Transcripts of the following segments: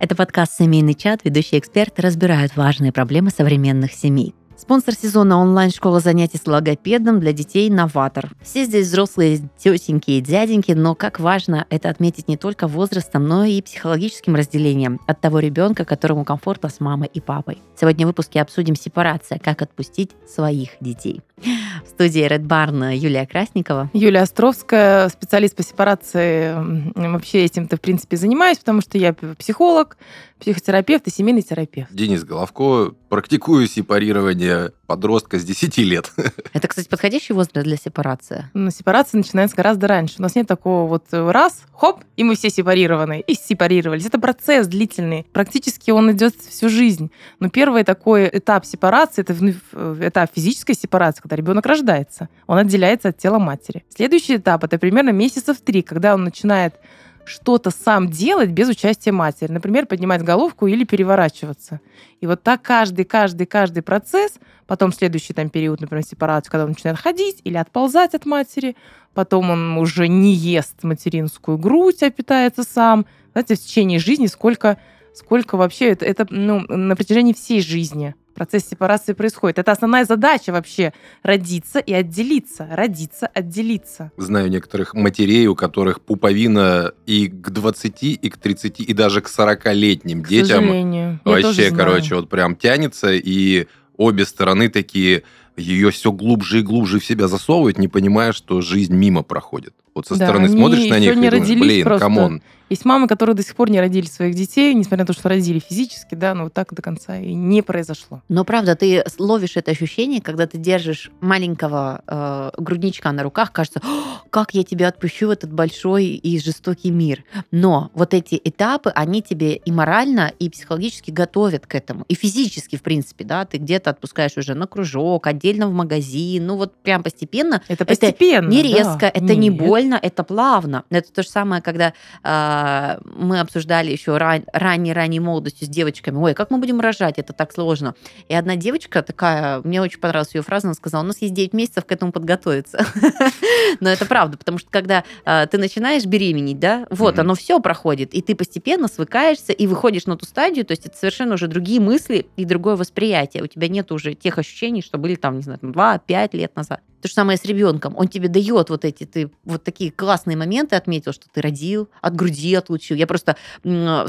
Это подкаст «Семейный чат». Ведущие эксперты разбирают важные проблемы современных семей. Спонсор сезона онлайн-школа занятий с логопедом для детей «Новатор». Все здесь взрослые тетеньки и дяденьки, но как важно это отметить не только возрастом, но и психологическим разделением от того ребенка, которому комфортно с мамой и папой. Сегодня в выпуске обсудим сепарация, как отпустить своих детей. В студии Red Barn Юлия Красникова. Юлия Островская, специалист по сепарации. Вообще этим-то, в принципе, занимаюсь, потому что я психолог, психотерапевт и семейный терапевт. Денис Головко, практикую сепарирование подростка с 10 лет. Это, кстати, подходящий возраст для сепарации? Ну, сепарация начинается гораздо раньше. У нас нет такого вот раз, хоп, и мы все сепарированы, и сепарировались. Это процесс длительный. Практически он идет всю жизнь. Но первый такой этап сепарации, это этап физической сепарации, когда ребенок рождается. Он отделяется от тела матери. Следующий этап это примерно месяцев три, когда он начинает что-то сам делать без участия матери. Например, поднимать головку или переворачиваться. И вот так каждый, каждый, каждый процесс, потом следующий там период, например, сепарации, когда он начинает ходить или отползать от матери, потом он уже не ест материнскую грудь, а питается сам. Знаете, в течение жизни сколько, сколько вообще это, это ну, на протяжении всей жизни процесс сепарации происходит. Это основная задача вообще – родиться и отделиться. Родиться, отделиться. Знаю некоторых матерей, у которых пуповина и к 20, и к 30, и даже к 40-летним к детям сожалению. вообще, короче, вот прям тянется, и обе стороны такие ее все глубже и глубже в себя засовывают, не понимая, что жизнь мимо проходит. Вот со Да, стороны они смотришь на них не и думаешь, блин, просто. come on. Есть мамы, которые до сих пор не родили своих детей, несмотря на то, что родили физически, да, но вот так до конца и не произошло. Но правда, ты ловишь это ощущение, когда ты держишь маленького э, грудничка на руках, кажется, «О, как я тебя отпущу в этот большой и жестокий мир. Но вот эти этапы, они тебе и морально, и психологически готовят к этому. И физически, в принципе, да, ты где-то отпускаешь уже на кружок, отдельно в магазин, ну вот прям постепенно. Это постепенно. Не да. резко, это не Нет. Больно, это плавно. Это то же самое, когда а, мы обсуждали еще ран- ранней-ранней молодостью с девочками. Ой, как мы будем рожать? Это так сложно. И одна девочка такая, мне очень понравилась ее фраза, она сказала, у нас есть 9 месяцев к этому подготовиться. Но это правда, потому что когда а, ты начинаешь беременеть, да, вот, оно все проходит, и ты постепенно свыкаешься и выходишь на ту стадию, то есть это совершенно уже другие мысли и другое восприятие. У тебя нет уже тех ощущений, что были там, не знаю, 2-5 лет назад. То же самое с ребенком. Он тебе дает вот эти, ты вот такие классные моменты отметил, что ты родил, от груди отлучил. Я просто э,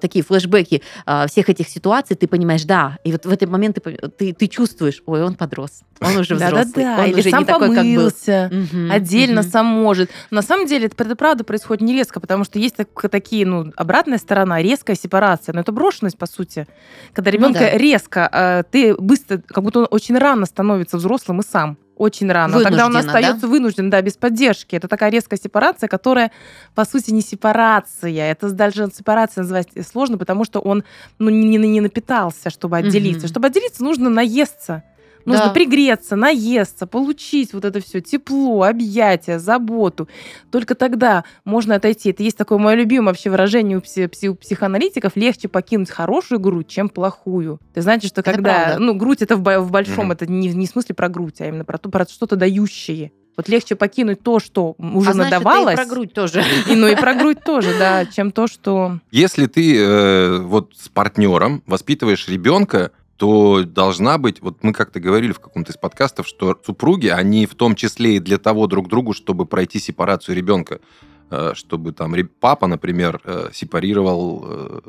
такие флешбеки а, всех этих ситуаций, ты понимаешь, да. И вот в этот момент ты, ты, ты чувствуешь, ой, он подрос, он уже взрослый, Да-да-да. он Или уже сам не такой, как был. помылся. Отдельно сам может. На самом деле это, правда происходит не резко, потому что есть так- такие, ну, обратная сторона, резкая сепарация. Но это брошенность, по сути. Когда ребенка да. резко, э, ты быстро, как будто он очень рано становится взрослым и сам. Очень рано. А Тогда он Вынужденно, да? остается вынужден, да, без поддержки. Это такая резкая сепарация, которая, по сути, не сепарация. Это даже сепарация называть сложно, потому что он ну, не, не- напитался, чтобы отделиться. Мгм. Чтобы отделиться, нужно наесться. Нужно Да. пригреться, наесться, получить вот это все тепло, объятия, заботу. Только тогда можно отойти. Это есть такое мое любимое вообще выражение у, пси- пси- у психоаналитиков. Легче покинуть хорошую грудь, чем плохую. Ты знаешь, что Это когда... правда. Ну, грудь это в, в большом, Мгм. это не, не в смысле про грудь, а именно про, то, про что-то дающее. Вот легче покинуть то, что уже а знаешь, это и надавалось. про грудь тоже. И, ну и про грудь тоже, да, чем то, что... Если ты э, вот с партнером воспитываешь ребенка, то должна быть, вот мы как-то говорили в каком-то из подкастов, что супруги, они в том числе и для того друг другу, чтобы пройти сепарацию ребенка, чтобы там папа, например, э, сепарировал э,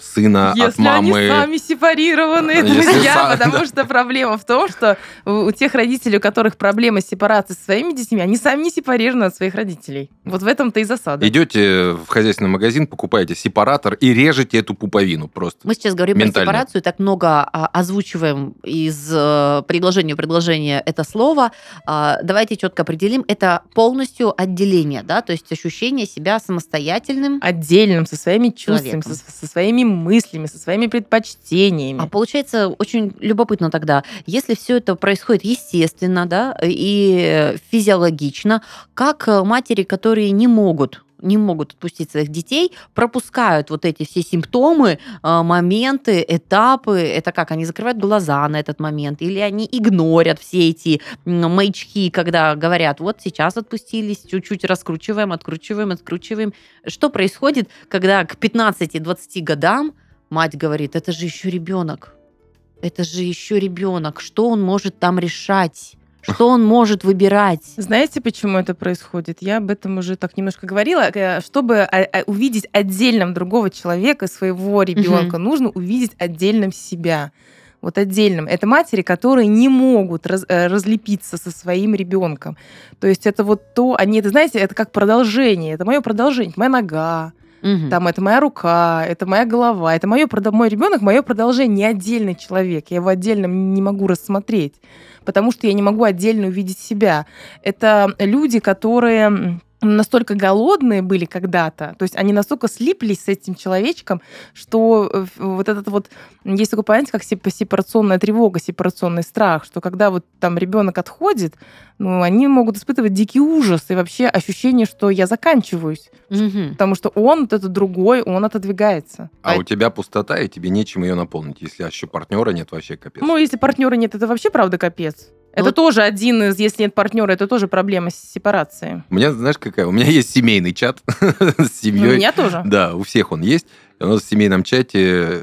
сына от Если мамы. они сами сепарированные Если друзья, са- потому что проблема в том, что у тех родителей, у которых проблемы с сепарацией со своими детьми, они сами не сепарированы от своих родителей. Вот в этом-то и засада. Идете в хозяйственный магазин, покупаете сепаратор и режете эту пуповину просто. Мы сейчас говорим Ментально. про сепарацию, так много а, озвучиваем из э, предложения в предложение это слово. А, давайте четко определим, это полностью отделение, да, то есть ощущение себя самостоятельным. Отдельным, со своими чувствами, со, со своими мыслями, со своими предпочтениями. А получается очень любопытно тогда, если все это происходит естественно, да, и физиологично, как э, матери, которые не могут не могут отпустить своих детей, пропускают вот эти все симптомы, э, моменты, этапы. Это как, они закрывают глаза на этот момент, или они игнорят все эти маячки, когда говорят, вот сейчас отпустились, чуть-чуть раскручиваем, откручиваем, откручиваем. Что происходит, когда к 15-20 годам мать говорит, это же еще ребенок, это же еще ребенок, что он может там решать? Что он может выбирать? Знаете, почему это происходит? Я об этом уже так немножко говорила. Э, чтобы а, а, увидеть отдельным другого человека, своего ребенка, угу. нужно увидеть отдельным себя вот отдельным. Это матери, которые не могут раз, э, разлепиться со своим ребенком. То есть это вот то, они, это, знаете, это как продолжение, это мое продолжение, моя нога, Угу. Там это моя рука, это моя голова, это мое, мой ребенок, мое продолжение, не отдельный человек. Я его отдельно не могу рассмотреть, потому что я не могу отдельно увидеть себя. Это люди, которые настолько голодные были когда-то, то есть они настолько слиплись с этим человечком, что э, вот этот вот есть такое понятие, как сепарационная тревога, сепарационный страх, что когда вот там ребенок отходит, ну, они могут испытывать дикий ужас и вообще ощущение, что я заканчиваюсь, угу. потому что он, вот этот другой, он отодвигается. А, а у тебя пустота, и тебе нечем ее наполнить, если еще партнера нет, вообще капец. Ну, если партнера нет, это вообще правда капец. Это вот. тоже один из, если нет партнера, это тоже проблема с сепарацией. У меня, знаешь, какая? У меня есть семейный чат с семьей. У меня тоже. Да, у всех он есть. у нас в семейном чате э,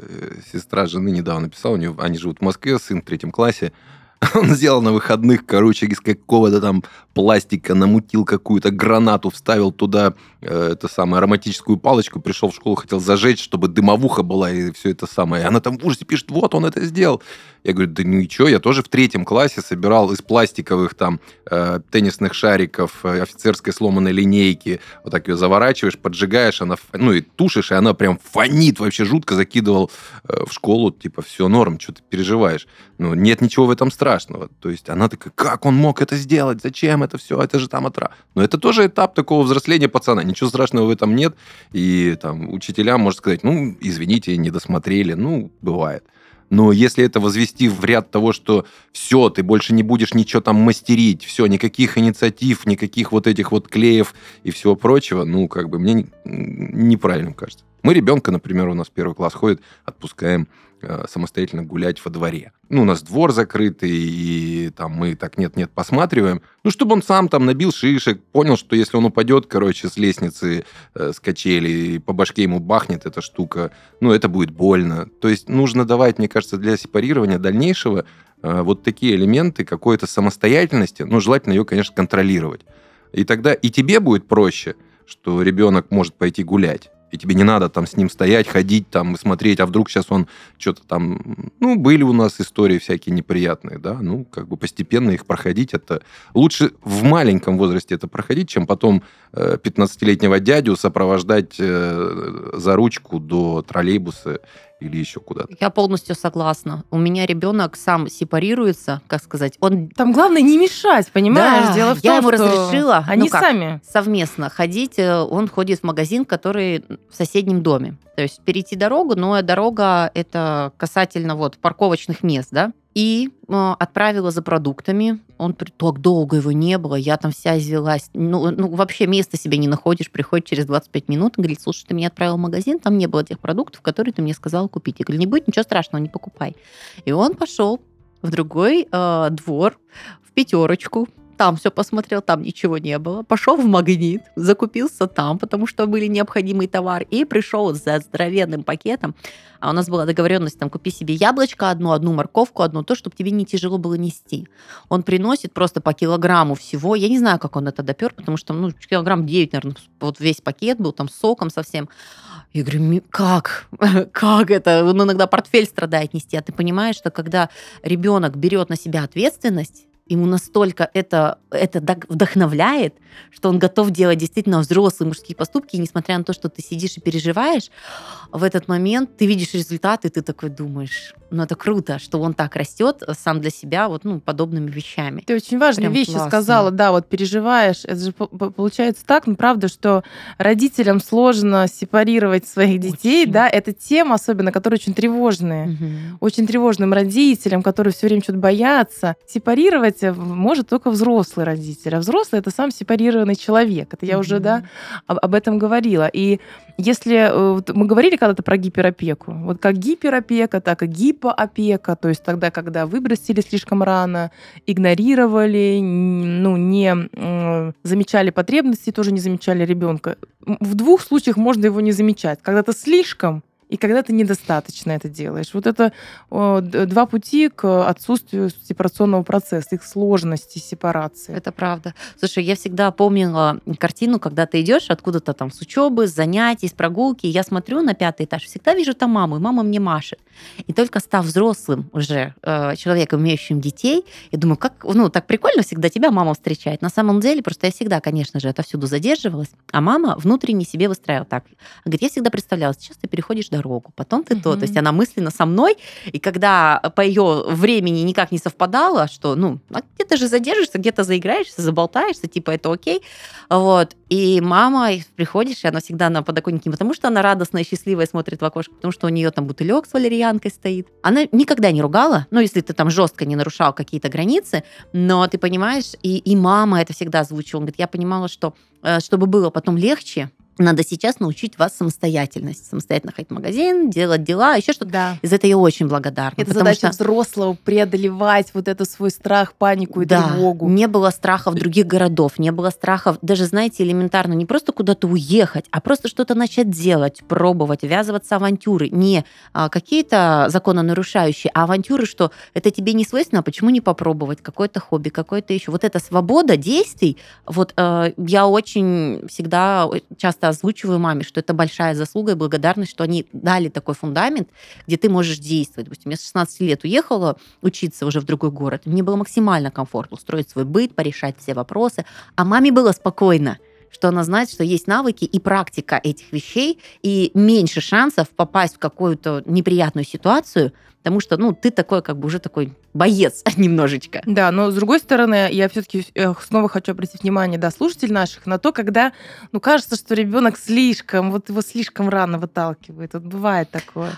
сестра жены недавно написала, у нее, они живут в Москве, сын в третьем классе. Он сделал на выходных, короче, из какого-то там пластика, намутил какую-то гранату, вставил туда э, это самое ароматическую палочку, пришел в школу, хотел зажечь, чтобы дымовуха была и все это самое. И она там в ужасе пишет, вот он это сделал. Я говорю, да ничего, я тоже в третьем классе собирал из пластиковых там э, теннисных шариков, э, офицерской сломанной линейки, вот так ее заворачиваешь, поджигаешь, она, ну и тушишь, и она прям фонит, вообще жутко закидывал э, в школу, типа, все норм, что ты переживаешь. Ну, нет ничего в этом страшного. То есть она такая, как он мог это сделать, зачем это все, это же там отра. Но это тоже этап такого взросления пацана, ничего страшного в этом нет, и там учителям можно сказать, ну, извините, не досмотрели, ну, бывает. Но если это возвести в ряд того, что все, ты больше не будешь ничего там мастерить, все, никаких инициатив, никаких вот этих вот клеев и всего прочего, ну, как бы мне неправильным кажется. Мы ребенка, например, у нас первый класс ходит, отпускаем самостоятельно гулять во дворе. Ну, у нас двор закрытый, и там мы так нет-нет посматриваем. Ну, чтобы он сам там набил шишек, понял, что если он упадет, короче, с лестницы, э, с качели, и по башке ему бахнет эта штука, ну, это будет больно. То есть нужно давать, мне кажется, для сепарирования дальнейшего э, вот такие элементы какой-то самостоятельности, ну, желательно ее, конечно, контролировать. И тогда и тебе будет проще, что ребенок может пойти гулять и тебе не надо там с ним стоять, ходить там, смотреть, а вдруг сейчас он что-то там... Ну, были у нас истории всякие неприятные, да, ну, как бы постепенно их проходить, это... Лучше в маленьком возрасте это проходить, чем потом 15-летнего э, дядю сопровождать э, за ручку до троллейбуса или еще куда-то. Я полностью согласна. У меня ребенок сам сепарируется, как сказать, он... Там главное не мешать, понимаешь? Да, Дело в я том, ему что разрешила они ну как, сами совместно ходить. Э, он ходит в магазин, который в соседнем доме. То есть перейти дорогу, но дорога это касательно вот парковочных мест, да? И э, отправила за продуктами. Он так долго его не было, я там вся извелась. Ну, ну, вообще места себе не находишь, приходит через 25 минут и говорит, слушай, ты меня отправил в магазин, там не было тех продуктов, которые ты мне сказал купить. Я говорю, не будет ничего страшного, не покупай. И он пошел в другой э, двор, в пятерочку, там все посмотрел, там ничего не было. Пошел в магнит, закупился там, потому что были необходимый товар, и пришел за здоровенным пакетом. А у нас была договоренность, там, купи себе яблочко одну, одну морковку, одну то, чтобы тебе не тяжело было нести. Он приносит просто по килограмму всего. Я не знаю, как он это допер, потому что, ну, килограмм 9, наверное, вот весь пакет был, там, соком совсем. Я говорю, как? как это? Он иногда портфель страдает нести. А ты понимаешь, что когда ребенок берет на себя ответственность, ему настолько это, это вдохновляет, что он готов делать действительно взрослые мужские поступки, и несмотря на то, что ты сидишь и переживаешь, в этот момент ты видишь результаты, и ты такой думаешь, ну это круто, что он так растет сам для себя вот ну, подобными вещами. Ты очень важные Прям вещи классно. сказала, да, вот переживаешь. Это же получается так, ну правда, что родителям сложно сепарировать своих детей, очень. да, это тема особенно, которая очень тревожная. Угу. Очень тревожным родителям, которые все время что-то боятся. Сепарировать может только взрослый родитель, а взрослый это сам сепарированный человек. Это я уже, да, об, об этом говорила. И если э, вот мы говорили когда-то про гиперопеку, вот как гиперопека, так и гипоопека, то есть тогда, когда выбросили слишком рано, игнорировали, ну, не замечали потребности, тоже не замечали ребенка. В двух случаях можно его не замечать. Когда то слишком и когда ты недостаточно это делаешь. Вот это о, два пути к отсутствию сепарационного процесса, их сложности сепарации. Это правда. Слушай, я всегда помнила картину, когда ты идешь откуда-то там с учебы, с занятий, с прогулки, я смотрю на пятый этаж, всегда вижу там маму, и мама мне машет. И только став взрослым уже э, человеком, имеющим детей, я думаю, как, ну, так прикольно всегда тебя мама встречает. На самом деле, просто я всегда, конечно же, отовсюду задерживалась, а мама внутренне себе выстраивала так. Говорит, я всегда представляла, сейчас ты переходишь дорогу, потом ты то. То есть она мысленно со мной, и когда по ее времени никак не совпадало, что, ну, а где-то же задержишься, где-то заиграешься, заболтаешься, типа, это окей. Вот. И мама, и приходишь, и она всегда на подоконнике не потому, что она радостная, счастливая смотрит в окошко, потому что у нее там бутылек с валерьянкой стоит. Она никогда не ругала, ну, если ты там жестко не нарушал какие-то границы, но ты понимаешь, и, и мама это всегда озвучивала. Он говорит, я понимала, что э, чтобы было потом легче, надо сейчас научить вас самостоятельность. Самостоятельно ходить в магазин, делать дела, еще что-то. Да. И за это я очень благодарна. Это задача что взрослого преодолевать вот это свой страх, панику и да, тревогу. не было страхов других городов, не было страхов, даже, знаете, элементарно, не просто куда-то уехать, а просто что-то начать делать, пробовать, ввязываться в авантюры. Не а, какие-то закононарушающие, а авантюры, что это тебе не свойственно, а почему не попробовать? Какое-то хобби, какое-то еще. Вот эта свобода действий, вот э, я очень всегда часто озвучиваю маме, что это большая заслуга и благодарность, что они дали такой фундамент, где ты можешь действовать. Допустим, я с 16 лет уехала учиться уже в другой город. Мне было максимально комфортно устроить свой быт, порешать все вопросы. А маме было спокойно что она знает, что есть навыки и практика этих вещей, и меньше шансов попасть в какую-то неприятную ситуацию, потому что, ну, ты такой, как бы уже такой боец немножечко. Да, но с другой стороны, я все-таки снова хочу обратить внимание, да, слушателей наших на то, когда, ну, кажется, что ребенок слишком, вот его слишком рано выталкивает. Вот бывает такое.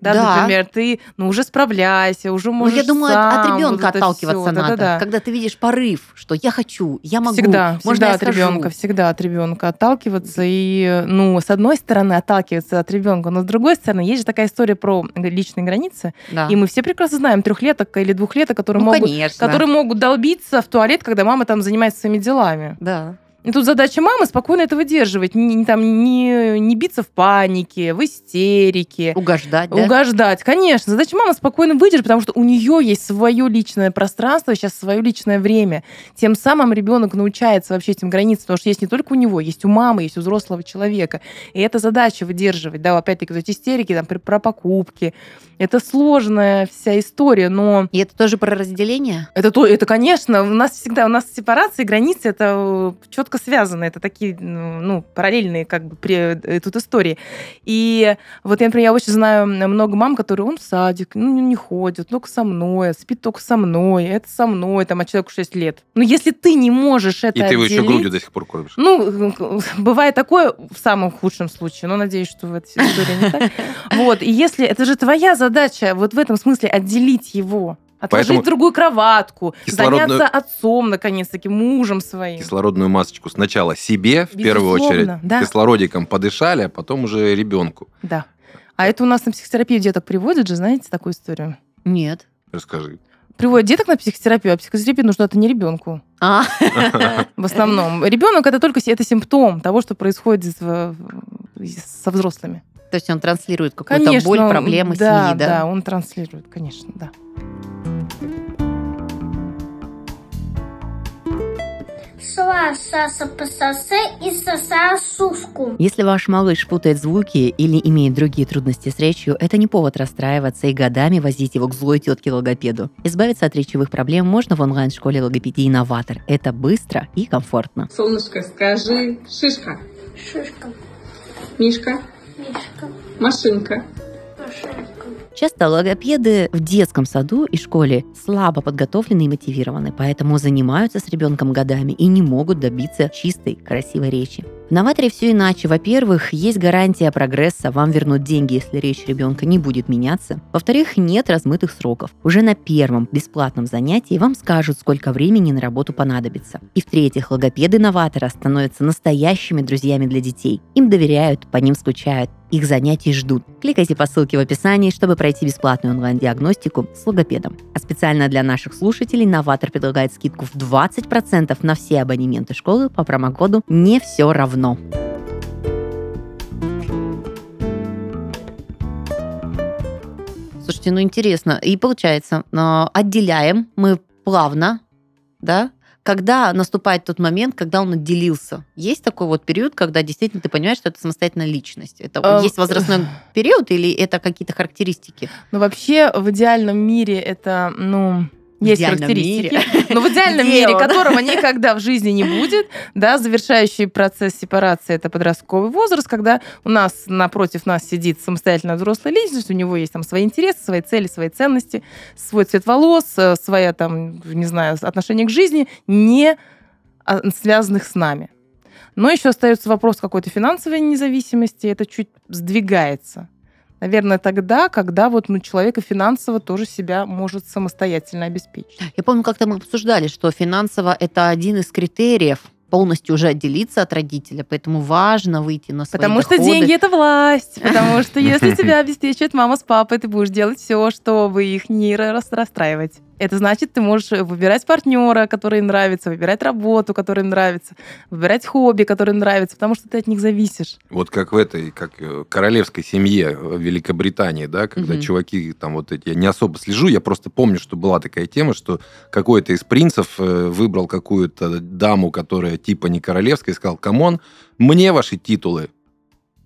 Да, Да. например, ты, ну, уже справляйся, уже Ну, можешь я думаю, от- сам, от вот ребенка это отталкиваться всё. надо. Да-да-да. Когда ты видишь порыв, что я хочу, я могу. Всегда, можно всегда я от схожу. ребенка, всегда от ребенка отталкиваться. И, ну, с одной стороны, отталкиваться от ребенка, но с другой стороны, есть же такая история про личные границы. Да. И мы все прекрасно знаем трехлеток или двухлеток, которые, ну, могут, конечно. которые могут долбиться в туалет, когда мама там занимается своими делами. Да. И тут задача мамы спокойно это выдерживать, не, там, не, не биться в панике, в истерике. Угождать, да? Угождать, конечно. Задача мамы спокойно выдержать, потому что у нее есть свое личное пространство, сейчас свое личное время. Тем самым ребенок научается вообще этим границам, потому что есть не только у него, есть у мамы, есть у взрослого человека. И это задача выдерживать, да, опять-таки, эти истерики там, про покупки. Это сложная вся история, но И это тоже про разделение? это, то, это, конечно, у нас всегда, у нас сепарация, границы, это четко связано, это такие, ну, параллельные как бы при, э, тут истории. И вот, я, например, я очень знаю много мам, которые, он в садик, ну, не ходит, только со мной, спит только со мной, это со мной, там, а человеку 6 лет. Но если ты не можешь это И ты его еще отделить- грудью до сих пор кормишь. ну, бывает такое в самом худшем случае, но надеюсь, что в этой истории не так. Вот, и если это же твоя задача вот в этом смысле отделить его, отложить Поэтому другую кроватку, кислородную- заняться отцом, наконец-таки, мужем своим. Кислородную масочку сначала себе, в первую очередь, да. кислородиком подышали, а потом уже ребенку. Да. А это у нас на психотерапию деток приводят же, знаете, такую историю? Нет. Расскажи. Приводят деток на психотерапию, а психотерапия нужна это не ребенку. А, В основном. Ребенок это только это симптом того, что происходит в- со взрослыми. то есть он транслирует какую-то Конечно, боль, проблемы да, семьи, да? Да, он транслирует, конечно, да. Если ваш малыш путает звуки или имеет другие трудности с речью, это не повод расстраиваться и годами возить его к злой тетке логопеду. Избавиться от речевых проблем можно в онлайн-школе логопедии «Инноватор». Это быстро и комфортно. Солнышко, скажи шишка, Шишка, мишка, мишка, машинка. машинка. Часто логопеды в детском саду и школе слабо подготовлены и мотивированы, поэтому занимаются с ребенком годами и не могут добиться чистой, красивой речи. В новаторе все иначе. Во-первых, есть гарантия прогресса, вам вернут деньги, если речь ребенка не будет меняться. Во-вторых, нет размытых сроков. Уже на первом бесплатном занятии вам скажут, сколько времени на работу понадобится. И в-третьих, логопеды новатора становятся настоящими друзьями для детей. Им доверяют, по ним скучают, их занятий ждут. Кликайте по ссылке в описании, чтобы пройти бесплатную онлайн-диагностику с логопедом. А специально для наших слушателей Новатор предлагает скидку в 20% на все абонементы школы по промокоду «Не все равно». Слушайте, ну интересно. И получается, э, отделяем мы плавно, да, когда наступает тот момент, когда он отделился? Есть такой вот период, когда действительно ты понимаешь, что это самостоятельная личность? Это А, есть возрастной период или это какие-то характеристики? Ну, вообще, в идеальном мире это, ну, есть характеристики. мире. Но в идеальном Где мире, он? которого никогда в жизни не будет, да, завершающий процесс сепарации это подростковый возраст, когда у нас напротив нас сидит самостоятельная взрослая личность, у него есть там свои интересы, свои цели, свои ценности, свой цвет волос, э, своя там, не знаю, отношение к жизни, не а, связанных с нами. Но еще остается вопрос какой-то финансовой независимости, это чуть сдвигается. Наверное, тогда, когда вот ну, человека финансово тоже себя может самостоятельно обеспечить. Я помню, как-то мы обсуждали, что финансово это один из критериев полностью уже отделиться от родителя, поэтому важно выйти на свои Потому что доходы. деньги это власть. Потому что если тебя обеспечивает мама с папой, ты будешь делать все, чтобы их не рас- расстраивать. Это значит, ты можешь выбирать партнера, который им нравится, выбирать работу, которая им нравится, выбирать хобби, которое им нравится, потому что ты от них зависишь. Вот как в этой, как э, королевской семье в Великобритании, да, когда Мгм. чуваки там вот эти, я не особо слежу, я просто помню, что была такая тема, что какой-то из принцев э, выбрал какую-то даму, которая типа не королевская, и сказал, come on, мне ваши титулы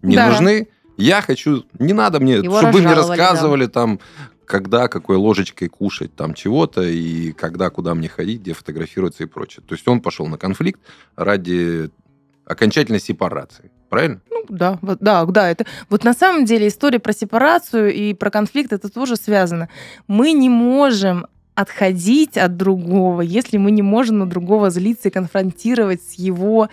не Да. нужны, я хочу, не надо мне, Его чтобы вы мне разжаловали, да. рассказывали там, когда, какой ложечкой кушать там чего-то, и когда, куда мне ходить, где фотографироваться и прочее. То есть он пошел на конфликт ради окончательной сепарации. Правильно? Ну, да, вот, да, да, это вот на самом деле история про сепарацию и про конфликт это тоже связано. Мы не можем отходить от другого, если мы не можем на другого злиться и конфронтировать с его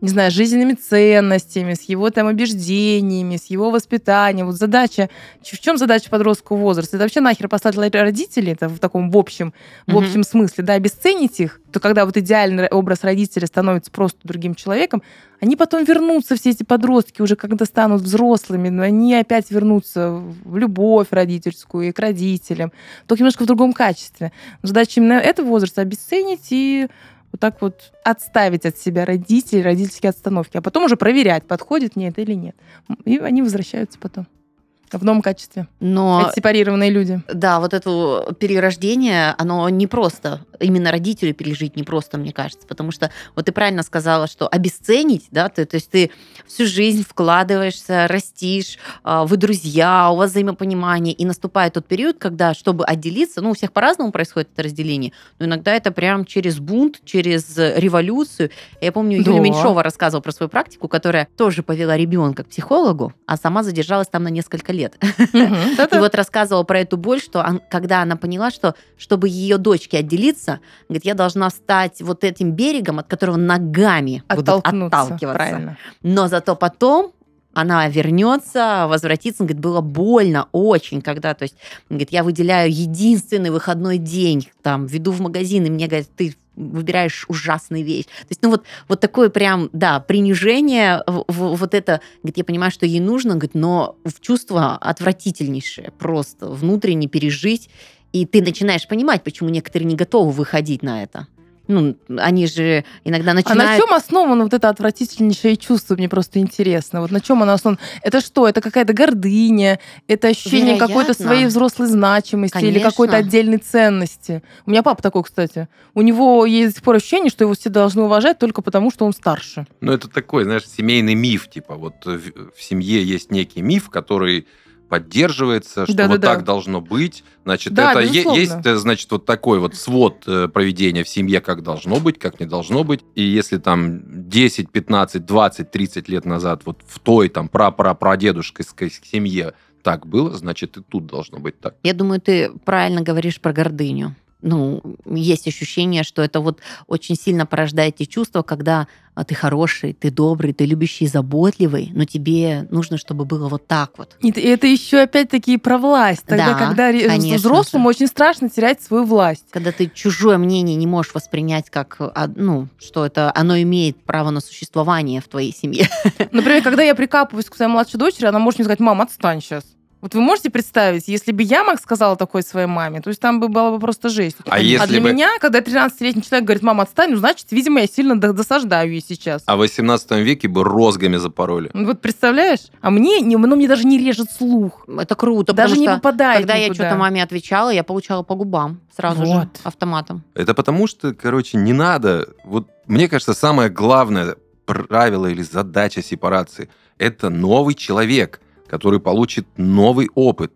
не знаю, жизненными ценностями, с его там убеждениями, с его воспитанием. Вот задача, в чем задача подросткового возраста? Это вообще нахер послать ла- родителей, это в таком в общем, в Мгм. общем смысле, да, обесценить их, то когда вот идеальный образ родителя становится просто другим человеком, они потом вернутся, все эти подростки уже когда станут взрослыми, но они опять вернутся в любовь родительскую и к родителям, только немножко в другом качестве. Задача именно этого возраста обесценить и вот так вот отставить от себя родителей, родительские отстановки, а потом уже проверять, подходит мне это или нет. И они возвращаются потом в новом качестве. Но Это сепарированные люди. Да, вот это перерождение, оно не просто, именно родителю пережить не просто, мне кажется, потому что вот ты правильно сказала, что обесценить, да, ты, то есть ты всю жизнь вкладываешься, растишь, а, вы друзья, у вас взаимопонимание, и наступает тот период, когда, чтобы отделиться, ну, у всех по-разному происходит это разделение, но иногда это прям через бунт, через революцию. Я помню, Да. Меньшова рассказывала про свою практику, которая тоже повела ребенка к психологу, а сама задержалась там на несколько лет. И вот рассказывала про эту боль, что когда она поняла, что чтобы ее дочке отделиться, говорит, я должна стать вот этим берегом, от которого ногами будут отталкиваться. Правильно. Но зато потом она вернется, возвратится, говорит, было больно очень, когда, то есть, говорит, я выделяю единственный выходной день, там, веду в магазин, и мне говорят, ты выбираешь ужасную вещь. То есть, ну вот, вот такое прям, да, принижение, вот это, говорит, я понимаю, что ей нужно, говорит, но чувство отвратительнейшее, просто внутренне пережить, и ты начинаешь понимать, почему некоторые не готовы выходить на это. Ну, они же иногда А на начинают... чем основано вот это отвратительнейшее чувство? Мне просто интересно. Вот на чем оно основано? Это что? Это какая-то гордыня? Это ощущение Вероятно. какой-то своей взрослой значимости или Конечно. какой-то отдельной ценности? У меня папа такой, кстати. У него есть до сих пор ощущение, что его все должны уважать только потому, что он старше. Ну, это такой, знаешь, семейный миф. Типа, вот в, в семье есть некий миф, который поддерживается, что вот Да-да-да. так должно быть. Значит, Да, это безусловно. есть, э, значит, вот такой вот свод э, проведения в семье, как должно быть, как не должно быть. И если там 10, 15, 20, 30 лет назад вот в той там пра-пра-прадедушкой семье так было, значит, и тут должно быть так. Я думаю, ты правильно говоришь про гордыню. Ну, есть ощущение, что это вот очень сильно порождает те чувства, когда а, ты хороший, ты добрый, ты любящий, заботливый, но тебе нужно, чтобы было вот так вот. И это еще опять-таки про власть. Тогда, Да, когда конечно взрослому очень страшно терять свою власть. Когда ты чужое мнение не можешь воспринять как, а, ну, что это оно имеет право на существование в твоей семье. Например, когда я прикапываюсь к своей младшей дочери, она может мне сказать, мам, отстань сейчас. Вот вы можете представить, если бы я, Макс, сказала такое своей маме, то есть там бы была бы просто жесть. А если для бы- меня, когда 13-летний человек говорит, мама, отстань, ну, значит, видимо, я сильно до- досаждаю ей сейчас. А в 18 веке бы розгами запороли. Ну, Вот представляешь? А мне, не, ну, мне даже не режет слух. Это круто, даже не попадает когда я никуда. что-то маме отвечала, я получала по губам сразу же Вот. автоматом. Это потому что, короче, не надо. Вот мне кажется, самое главное правило или задача сепарации – это новый человек, который получит новый опыт.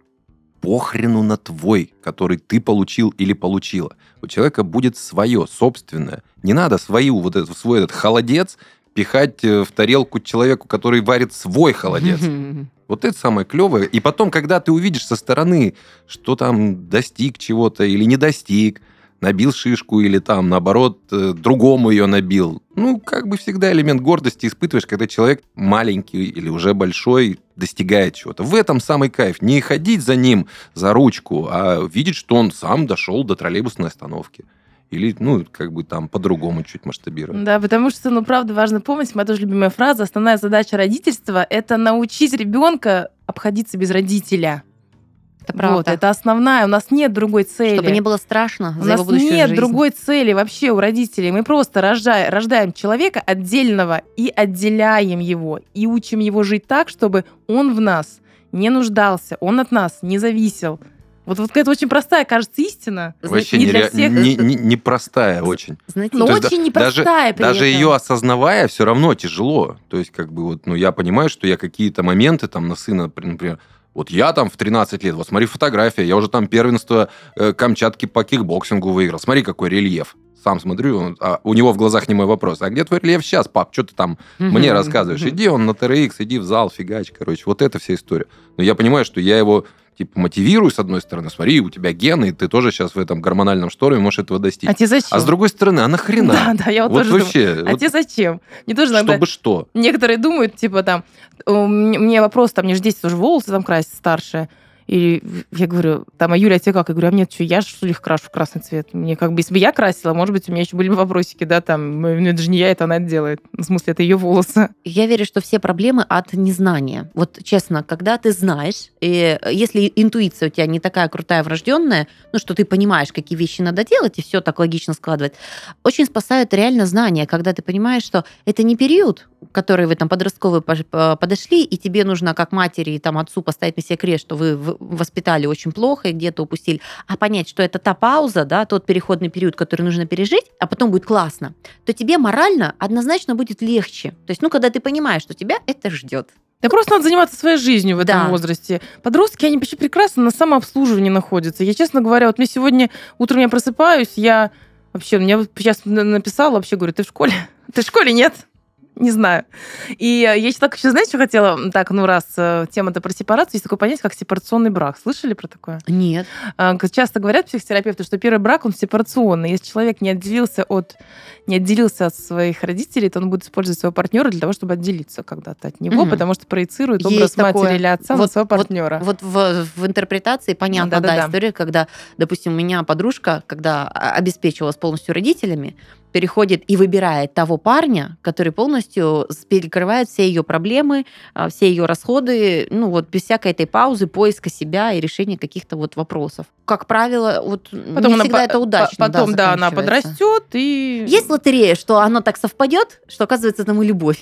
Похрену на твой, который ты получил или получила. У человека будет свое, собственное. Не надо свою, вот этот, свой этот холодец пихать э, в тарелку человеку, который варит свой холодец. Вот это самое клевое. И потом, когда ты увидишь со стороны, что там достиг чего-то или не достиг, набил шишку или там, наоборот, э, другому ее набил. Ну, как бы всегда элемент гордости испытываешь, когда человек маленький или уже большой достигает чего-то. В этом самый кайф. Не ходить за ним за ручку, а видеть, что он сам дошел до троллейбусной остановки. Или, ну, как бы там по-другому чуть масштабировать. Да, потому что, ну, правда, важно помнить, моя тоже любимая фраза, основная задача родительства – это научить ребенка обходиться без родителя. Это правда. Вот, это основная, у нас нет другой цели. Чтобы не было страшно У за его нас будущую нет жизнь. другой цели вообще у родителей. Мы просто рождаем, рождаем человека отдельного и отделяем его. И учим его жить так, чтобы он в нас не нуждался, он от нас не зависел. Вот, вот это очень простая, кажется, истина. Вообще не для нере- всех. не- не- непростая очень. Знаете, Но есть очень да- непростая при Даже этом. ее осознавая, все равно тяжело. То есть, как бы вот, ну, я понимаю, что я какие-то моменты там на сына, например, вот я там в 13 лет, вот смотри фотография, я уже там первенство э, Камчатки по кикбоксингу выиграл. Смотри, какой рельеф. Сам смотрю, он- а у него в глазах не мой вопрос. А где твой рельеф сейчас, пап? Что ты там мне рассказываешь? Иди он на TRX, иди в зал, фигач, короче. Вот это вся история. Но я понимаю, что я его типа мотивирую, с одной стороны. Смотри, у тебя гены, и ты тоже сейчас в этом гормональном шторме можешь этого достичь. А тебе зачем? А с другой стороны, а нахрена? Да, да, я вот, Вот тоже думаю. вообще, А вот тебе зачем? Мне тоже иногда... чтобы что? Некоторые думают, типа там, мне вопрос, там, мне же 10 уже волосы там красить старшие. И я говорю, там, а Юля, а тебе как? Я говорю, а мне что, я что ли их крашу в красный цвет? Мне как бы, если бы я красила, может быть, у меня еще были бы вопросики, да, там, ну, это же не я, это она это делает. В смысле, это ее волосы. Я верю, что все проблемы от незнания. Вот честно, когда ты знаешь, и если интуиция у тебя не такая крутая, врожденная, ну что ты понимаешь, какие вещи надо делать, и все так логично складывать, очень спасают реально знания, когда ты понимаешь, что это не период, который вы там подростковый по- подошли, и тебе нужно как матери и там отцу поставить на себе крест, что вы воспитали очень плохо и где-то упустили, а понять, что это та пауза, да, тот переходный период, который нужно пережить, а потом будет классно, то тебе морально однозначно будет легче. То есть, ну, когда ты понимаешь, что тебя это ждет. Да просто надо заниматься своей жизнью в этом Да. возрасте. Подростки, они почти прекрасно на самообслуживании находятся. Я, честно говоря, вот мне сегодня утром я просыпаюсь, я вообще, мне вот сейчас на- написала, вообще говорю, ты в школе? Ты в школе? Нет. Не знаю. И я еще так еще, знаете, что хотела? Так, ну раз э, тема-то про сепарацию, есть такое понятие, как сепарационный брак. Слышали про такое? Нет. А, Часто говорят психотерапевты, что первый брак, он сепарационный. Если человек не отделился от, не отделился от своих родителей, то он будет использовать своего партнера для того, чтобы отделиться когда-то от него, Мгм. потому что проецирует Есть образ такое. матери или отца на Вот- своего вот- партнера. Вот в, в интерпретации понятна, да, Да-да-да. история, когда, допустим, у меня подружка, когда а, обеспечивалась полностью родителями, переходит и выбирает того парня, который полностью перекрывает все ее проблемы, а, все ее расходы, ну вот без всякой этой паузы, поиска себя и решения каких-то вот вопросов. Как правило, вот не она всегда по- это удачно. по- Потом, да, она заканчивается. подрастет и... Есть лотерея, что оно так совпадет, что оказывается там и любовь.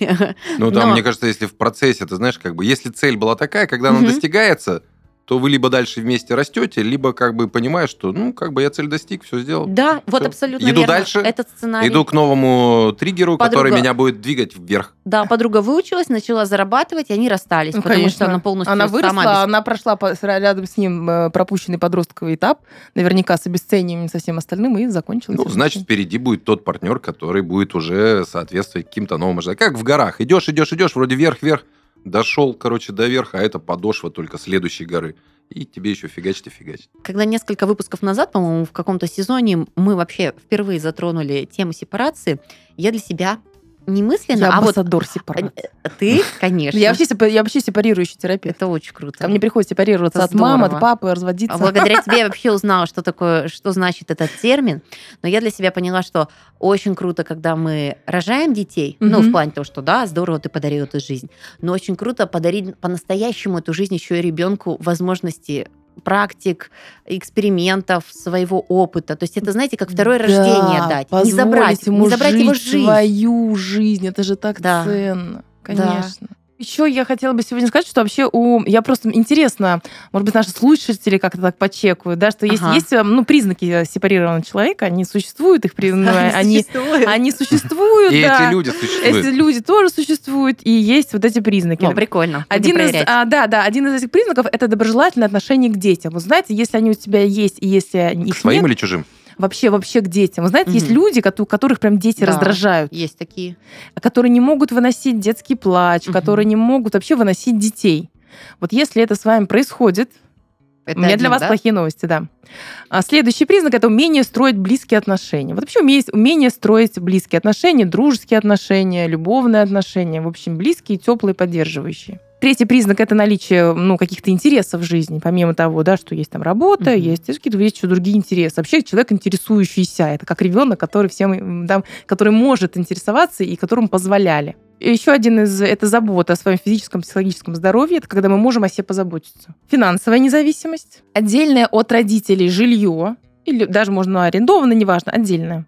Ну, там, Но- мне кажется, если в процессе, ты знаешь, как бы, если цель была такая, когда она Мгм. достигается, то вы либо дальше вместе растете, либо как бы понимаешь, что, ну, как бы я цель достиг, все сделал. Да, вот Всё. абсолютно Иду верно. дальше, Этот сценарий. Иду к новому триггеру, который Подруга- меня будет двигать вверх. Да, подруга выучилась, начала зарабатывать, и они расстались, Ну, потому конечно. что она полностью Она сама выросла, без- она прошла по- рядом с ним э, пропущенный подростковый этап, наверняка с обесцениванием со всем остальным, и закончилась. Ну, значит, впереди будет тот партнер, который будет уже соответствовать каким-то новым ожиданиям. Как в горах. Идешь, идешь, идешь, вроде вверх-вверх, дошел, короче, до верха, а это подошва только следующей горы. и тебе еще фигачить и фигачить. Когда несколько выпусков назад, по-моему, в каком-то сезоне мы вообще впервые затронули тему сепарации, я для себя не мысленно, Я а вот амбассадор сепарации. э, ты, конечно. Я вообще, я вообще сепарирующий терапевт. Это очень круто. Ко мне приходится сепарироваться Это от мамы, от папы, разводиться. А благодаря тебе я вообще узнала, что такое, что значит этот термин. Но я для себя поняла, что очень круто, когда мы рожаем детей. Ну, Мгм. в плане того, что да, здорово, ты подарил эту жизнь. Но очень круто подарить по-настоящему эту жизнь еще и ребенку возможности практик, экспериментов, своего опыта. То есть это, знаете, как второе Да, рождение дать. Не забрать, ему не забрать его жить жизнь. свою жизнь. Это же так Да. ценно. Да. Еще я хотела бы сегодня сказать, что вообще у... Я просто интересно, может быть, наши слушатели как-то так почекают, да, что есть, Ага. есть ну, признаки сепарированного человека, они существуют, их при... ну, они, существует. они существуют, И да. эти люди существуют. Эти люди тоже существуют, и есть вот эти признаки. Ну, прикольно. Один из, а, да, да, один из этих признаков это доброжелательное отношение к детям. Вы знаете, если они у тебя есть и если К их своим нет, или чужим? Вообще вообще к детям. Вы знаете, есть Мгм. люди, кото- которых прям дети Да. раздражают, Есть такие. которые не могут выносить детский плач, Мгм. которые не могут вообще выносить детей. Вот если это с вами происходит, Это у меня один, для вас да? плохие новости, да. А следующий признак это умение строить близкие отношения. Вот вообще умение, умение строить близкие отношения, дружеские отношения, любовные отношения, в общем, близкие, теплые, поддерживающие. Третий признак это наличие ну, каких-то интересов в жизни, помимо того, да, что есть там работа, Мгм. есть какие-то есть еще другие интересы. Вообще человек интересующийся, это как ребенок, который всем, да, который может интересоваться и которому позволяли. И еще один из это забота о своем физическом, психологическом здоровье, это когда мы можем о себе позаботиться. Финансовая независимость, отдельное от родителей жилье, или даже можно арендованное, неважно, отдельное.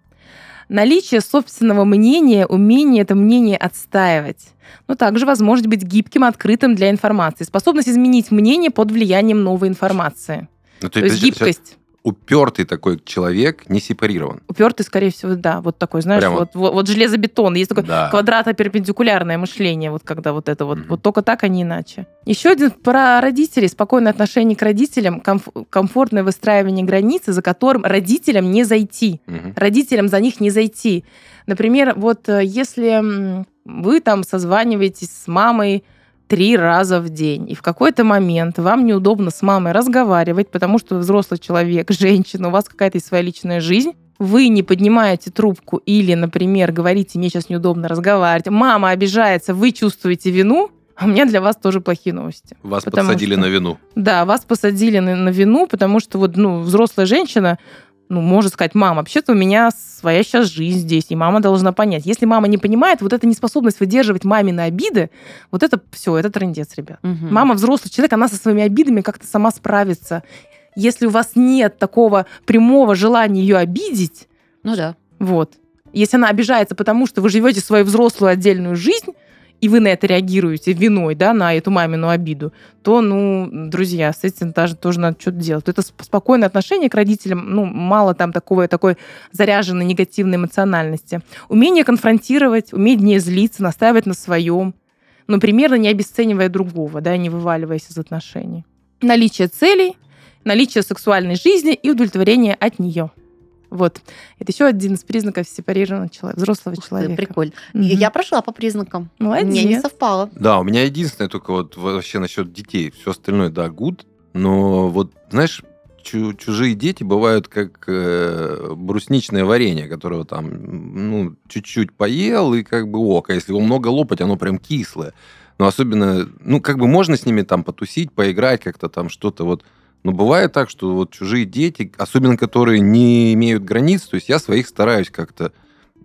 Наличие собственного мнения, умение это мнение отстаивать. Но также возможность быть гибким, открытым для информации. Способность изменить мнение под влиянием новой информации. Ну, То есть это гибкость. Упертый такой человек, не сепарирован. Упертый, скорее всего, да, вот такой, знаешь, Прямо. вот, вот, вот железобетон. Есть такое Да. квадрато-перпендикулярное мышление, вот когда вот это вот, Мгм. вот только так, а не иначе. Еще один про родителей, спокойное отношение к родителям, комф- комфортное выстраивание границы, за которым родителям не зайти. Мгм. родителям за них не зайти. Например, вот э, если вы там созваниваетесь с мамой три раза в день, и в какой-то момент вам неудобно с мамой разговаривать, потому что вы взрослый человек, женщина, у вас какая-то есть своя личная жизнь, вы не поднимаете трубку или, например, говорите, мне сейчас неудобно разговаривать, мама обижается, вы чувствуете вину, а у меня для вас тоже плохие новости. Вас Потому подсадили что- на вину. Да, вас посадили на, на вину, потому что вот, ну, взрослая женщина, ну, может сказать, мама, вообще-то у меня своя сейчас жизнь здесь, и мама должна понять. Если мама не понимает, вот эта неспособность выдерживать мамины обиды, вот это все, это трендец, ребят. Мгм. Мама взрослый человек, она со своими обидами как-то сама справится. Если у вас нет такого прямого желания ее обидеть, Ну да. вот, если она обижается, потому что вы живете свою взрослую отдельную жизнь, и вы на это реагируете виной, да, на эту мамину обиду, то, ну, друзья, с этим даже тоже надо что-то делать. Это сп- спокойное отношение к родителям, ну, мало там такого, такой заряженной негативной эмоциональности. Умение конфронтировать, уметь не злиться, настаивать на своем, но примерно не обесценивая другого, да, не вываливаясь из отношений. Наличие целей, наличие сексуальной жизни и удовлетворение от нее. Вот. Это еще один из признаков сепарированного человека, взрослого Ух ты, человека. прикольно. Мгм. Я прошла по признакам. Молодец. Мне не совпало. Да, у меня единственное только вот вообще насчет детей. Все остальное, да, гуд. Но вот, знаешь, чу- чужие дети бывают как э, брусничное варенье, которого там, ну, чуть-чуть поел, и как бы ок. А если его много лопать, оно прям кислое. Но особенно, ну, как бы можно с ними там потусить, поиграть как-то там, что-то вот. Но бывает так, что вот чужие дети, особенно которые не имеют границ, то есть я своих стараюсь как-то,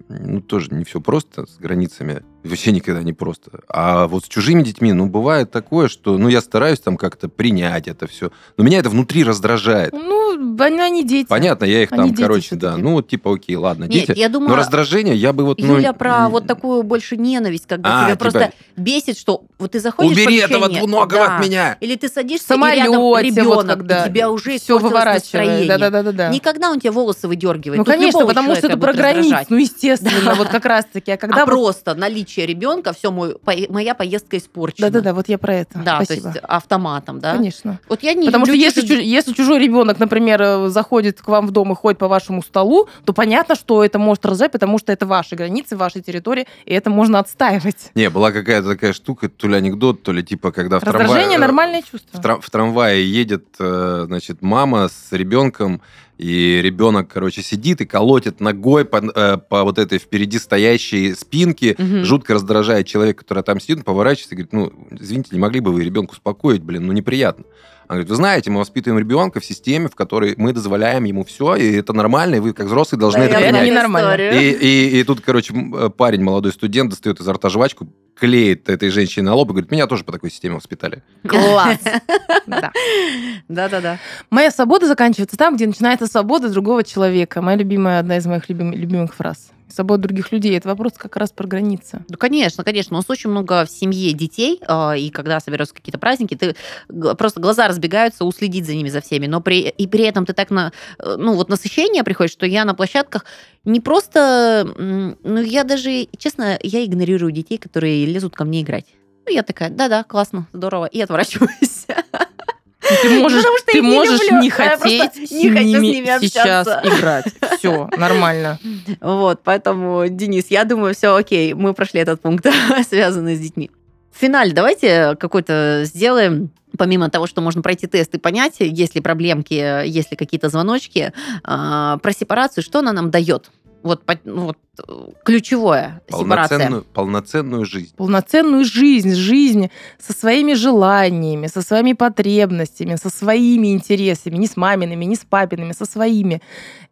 ну, тоже не все просто с границами, вообще никогда не просто. А вот с чужими детьми, ну, бывает такое, что, ну, я стараюсь там как-то принять это все, но меня это внутри раздражает. Ну, они, они дети. Понятно, я их Они там, дети короче, да, ну, вот типа, окей, ладно, Нет, дети. я Но думала, раздражение я бы вот... ну, Юля про м, вот такую больше ненависть, когда А, тебя типа, просто бесит, что вот ты заходишь в Убери этого помещение, двуногого да, от меня! Или ты садишься, В самолете, и рядом вот ребенок, когда и тебя уже все выворачивает. настроение. Да-да-да-да. Никогда он тебе волосы выдергивает. Ну, Тут конечно, потому что это про раздражать. ну, естественно, Да. вот как раз-таки. А когда а вы- просто наличие ребенка, все, мой, по- моя поездка испорчена. Да-да-да, вот я про это. Да, то Спасибо. есть автоматом, да? Конечно. Вот я не Потому что если, чуж- если чужой ребенок, например, э, заходит к вам в дом и ходит по вашему столу, то понятно, что это может раздражать, потому что это ваши границы, ваша территория, и это можно отстаивать. Не, была какая-то такая штука, то ли анекдот, то ли типа, когда в трамвае... Раздражение нормальное в, чувство. трам- в трамвае едет, э, значит, мама с ребенком, и ребенок, короче, сидит и колотит ногой по, э, по вот этой впереди стоящей спинке, Мгм. жутко раздражает человека, который там сидит, он поворачивается и говорит, ну, извините, не могли бы вы ребенка успокоить, блин, ну, неприятно. Он говорит, вы знаете, мы воспитываем ребенка в системе, в которой мы дозволяем ему все, и это нормально, и вы, как взрослые, должны Да, это я это ненормально. И, и- и тут, короче, э, парень, молодой студент, достает изо рта жвачку, клеит этой женщине на лоб и говорит, меня тоже по такой системе воспитали. Класс. Да. Да-да-да. Моя свобода заканчивается там, где начинается свобода другого человека. Моя любимая, одна из моих любим- любимых фраз. Свобода других людей. Это вопрос как раз про границы. Ну, конечно, конечно. У нас очень много в семье детей, а, и когда соберутся какие-то праздники, ты просто глаза разбегаются уследить за ними, за всеми. Но при, и при этом ты так на, э, ну, вот насыщение приходит, что я на площадках не просто, ну, я даже, честно, я игнорирую детей, которые лезут ко мне играть. Ну, я такая, да-да, классно, здорово, и отворачиваюсь. Ты можешь, Потому что ты я не можешь люблю. не хотеть не хочу с ними сейчас играть. Все, нормально. Вот, поэтому, Денис, я думаю, все окей, мы прошли этот пункт, связанный с детьми. В финале давайте какой-то сделаем, помимо того, что можно пройти тест и понять, есть ли проблемки, есть ли какие-то звоночки, а, про сепарацию, что она нам дает? Вот, ну, вот ключевое сепарация. Полноценную, полноценную жизнь. полноценную жизнь, жизнь со своими желаниями, со своими потребностями, со своими интересами, не с мамиными, не с папиными, со своими.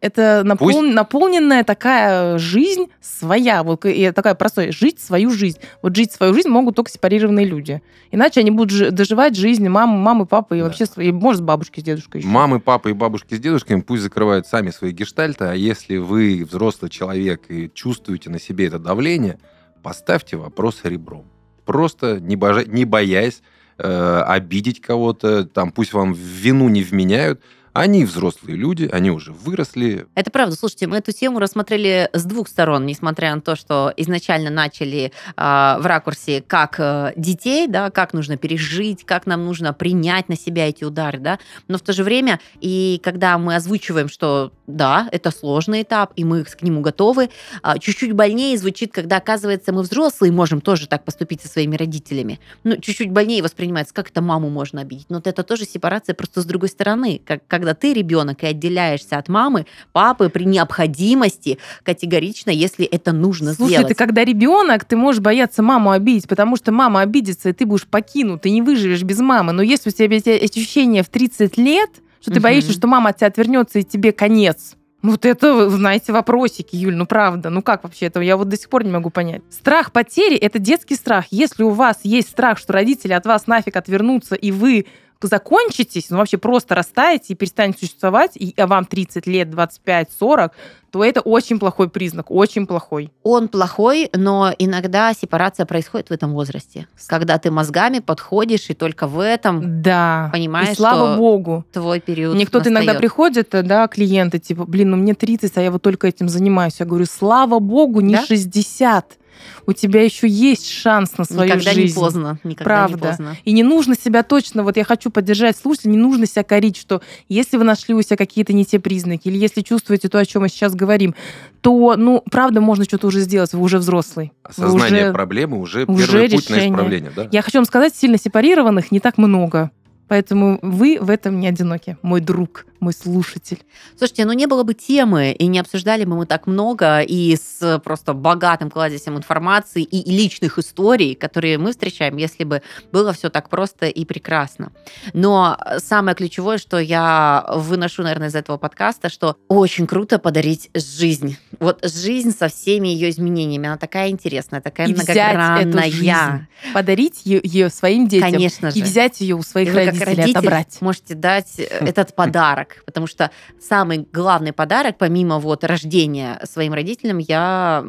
Это напол- Пусть- наполненная такая жизнь своя, вот и такая простая, жить свою жизнь. Вот жить свою жизнь могут только сепарированные люди. Иначе они будут жи- доживать жизнь мамы, мамы, папы и Да. вообще, свои- может, с бабушкой, с дедушкой еще. Мамы, папы и бабушки с дедушками пусть закрывают сами свои гештальты, а если вы взрослый человек и чувствуете на себе это давление, поставьте вопрос ребром. Просто не, божа- не боясь э, обидеть кого-то, там пусть вам вину не вменяют. Они взрослые люди, они уже выросли. Это правда. Слушайте, мы эту тему рассмотрели с двух сторон, несмотря на то, что изначально начали а, в ракурсе как э, детей, да, как нужно пережить, как нам нужно принять на себя эти удары, да. Но в то же время, и когда мы озвучиваем, что да, это сложный этап, и мы к нему готовы, а, чуть-чуть больнее звучит, когда, оказывается, мы взрослые можем тоже так поступить со своими родителями. Ну, чуть-чуть больнее воспринимается, как это маму можно обидеть. Но вот это тоже сепарация просто с другой стороны, как, когда ты ребенок и отделяешься от мамы, папы при необходимости категорично, если это нужно Слушай, сделать. ты когда ребенок, ты можешь бояться маму обидеть, потому что мама обидится, и ты будешь покинут, ты не выживешь без мамы. Но если у тебя эти ощущения в 30 лет, что ты Мгм. боишься, что мама от тебя отвернется, и тебе конец. Вот это, знаете, вопросики, Юль, ну правда. Ну как вообще это? Я вот до сих пор не могу понять. Страх потери – это детский страх. Если у вас есть страх, что родители от вас нафиг отвернутся, и вы закончитесь, ну вообще просто растаете и перестанете существовать, и а вам 30 лет, 25, 40, то это очень плохой признак, очень плохой. Он плохой, но иногда сепарация происходит в этом возрасте. Когда ты мозгами подходишь, и только в этом Да. Понимаешь, и слава что богу. твой период Мне кто-то иногда приходит, да, клиенты, типа, блин, ну мне 30, а я вот только этим занимаюсь. Я говорю, слава богу, не Да? 60. У тебя еще есть шанс на свою Никогда жизнь. не поздно. Никогда Правда. не поздно. И не нужно себя точно, вот я хочу поддержать слушателей, не нужно себя корить, что если вы нашли у себя какие-то не те признаки, или если чувствуете то, о чем мы сейчас говорим, то, ну, правда, можно что-то уже сделать, вы уже взрослый. Осознание уже- проблемы уже, уже первый путь на решение. исправление. Да? Я хочу вам сказать, сильно сепарированных не так много. Поэтому вы в этом не одиноки, мой друг, мой слушатель. Слушайте, ну не было бы темы, и не обсуждали бы мы так много, и с просто богатым кладезем информации и личных историй, которые мы встречаем, если бы было все так просто и прекрасно. Но самое ключевое, что я выношу, наверное, из этого подкаста, что очень круто подарить жизнь. Вот жизнь со всеми ее изменениями. Она такая интересная, такая И взять эту многогранная. жизнь, Подарить ее, своим детям Конечно же. и взять ее у своих И родителей, родитель, отобрать. можете дать э, этот подарок, потому что самый главный подарок, помимо вот рождения своим родителям, я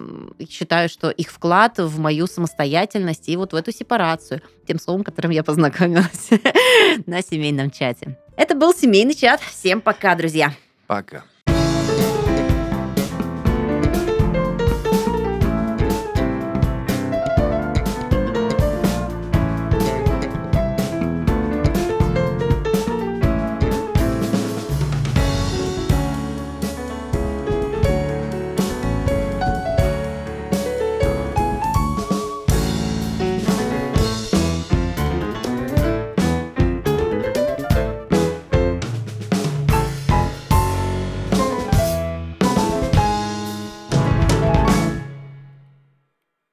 считаю, что их вклад в мою самостоятельность и вот в эту сепарацию, тем словом, которым я познакомилась на семейном чате. Это был семейный чат. Всем пока, друзья. Пока.